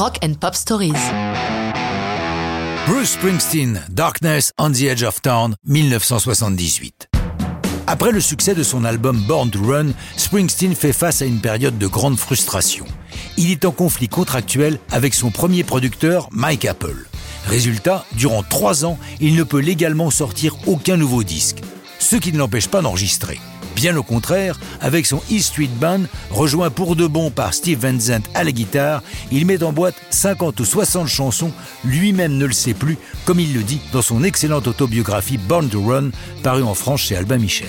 Rock and Pop Stories. Bruce Springsteen, Darkness on the Edge of Town, 1978. Après le succès de son album Born to Run, Springsteen fait face à une période de grande frustration. Il est en conflit contractuel avec son premier producteur, Mike Apple. Résultat, durant trois ans, il ne peut légalement sortir aucun nouveau disque, ce qui ne l'empêche pas d'enregistrer. Bien au contraire, avec son E Street Band, rejoint pour de bon par Steve Van Zandt à la guitare, il met en boîte 50 ou 60 chansons, lui-même ne le sait plus, comme il le dit dans son excellente autobiographie Born to Run, parue en France chez Albin Michel.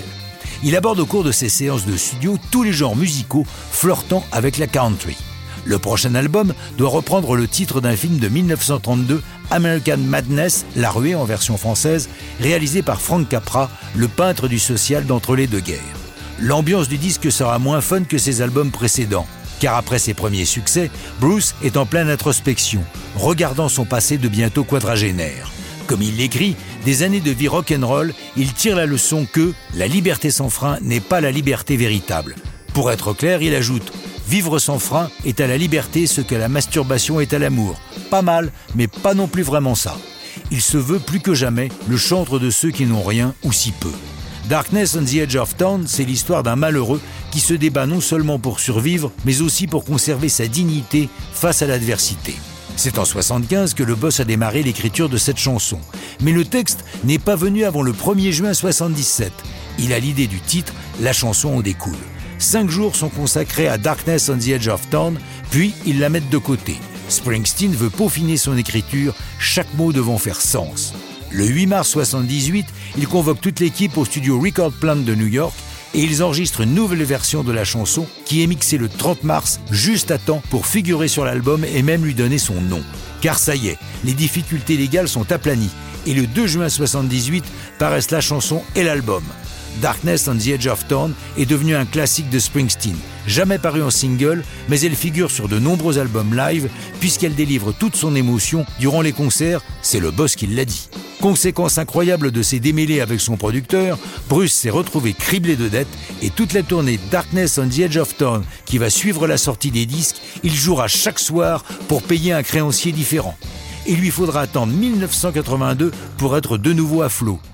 Il aborde au cours de ses séances de studio tous les genres musicaux flirtant avec la country. Le prochain album doit reprendre le titre d'un film de 1932, American Madness, La Ruée en version française, réalisé par Frank Capra, le peintre du social d'entre les deux guerres. L'ambiance du disque sera moins fun que ses albums précédents, car après ses premiers succès, Bruce est en pleine introspection, regardant son passé de bientôt quadragénaire. Comme il l'écrit, des années de vie rock'n'roll, il tire la leçon que la liberté sans frein n'est pas la liberté véritable. Pour être clair, il ajoute Vivre sans frein est à la liberté ce que la masturbation est à l'amour. Pas mal, mais pas non plus vraiment ça. Il se veut plus que jamais le chantre de ceux qui n'ont rien ou si peu. Darkness on the Edge of Town, c'est l'histoire d'un malheureux qui se débat non seulement pour survivre, mais aussi pour conserver sa dignité face à l'adversité. C'est en 75 que le boss a démarré l'écriture de cette chanson. Mais le texte n'est pas venu avant le 1er juin 77. Il a l'idée du titre, la chanson en découle. Cinq jours sont consacrés à Darkness on the Edge of Town, puis ils la mettent de côté. Springsteen veut peaufiner son écriture, chaque mot devant faire sens. Le 8 mars 78, il convoque toute l'équipe au studio Record Plant de New York et ils enregistrent une nouvelle version de la chanson qui est mixée le 30 mars, juste à temps pour figurer sur l'album et même lui donner son nom. Car ça y est, les difficultés légales sont aplanies et le 2 juin 78 paraissent la chanson et l'album. Darkness on the Edge of Town est devenu un classique de Springsteen, jamais paru en single, mais elle figure sur de nombreux albums live puisqu'elle délivre toute son émotion durant les concerts, c'est le boss qui l'a dit. Conséquence incroyable de ses démêlés avec son producteur, Bruce s'est retrouvé criblé de dettes et toute la tournée Darkness on the Edge of Town qui va suivre la sortie des disques, il jouera chaque soir pour payer un créancier différent. Il lui faudra attendre 1982 pour être de nouveau à flot.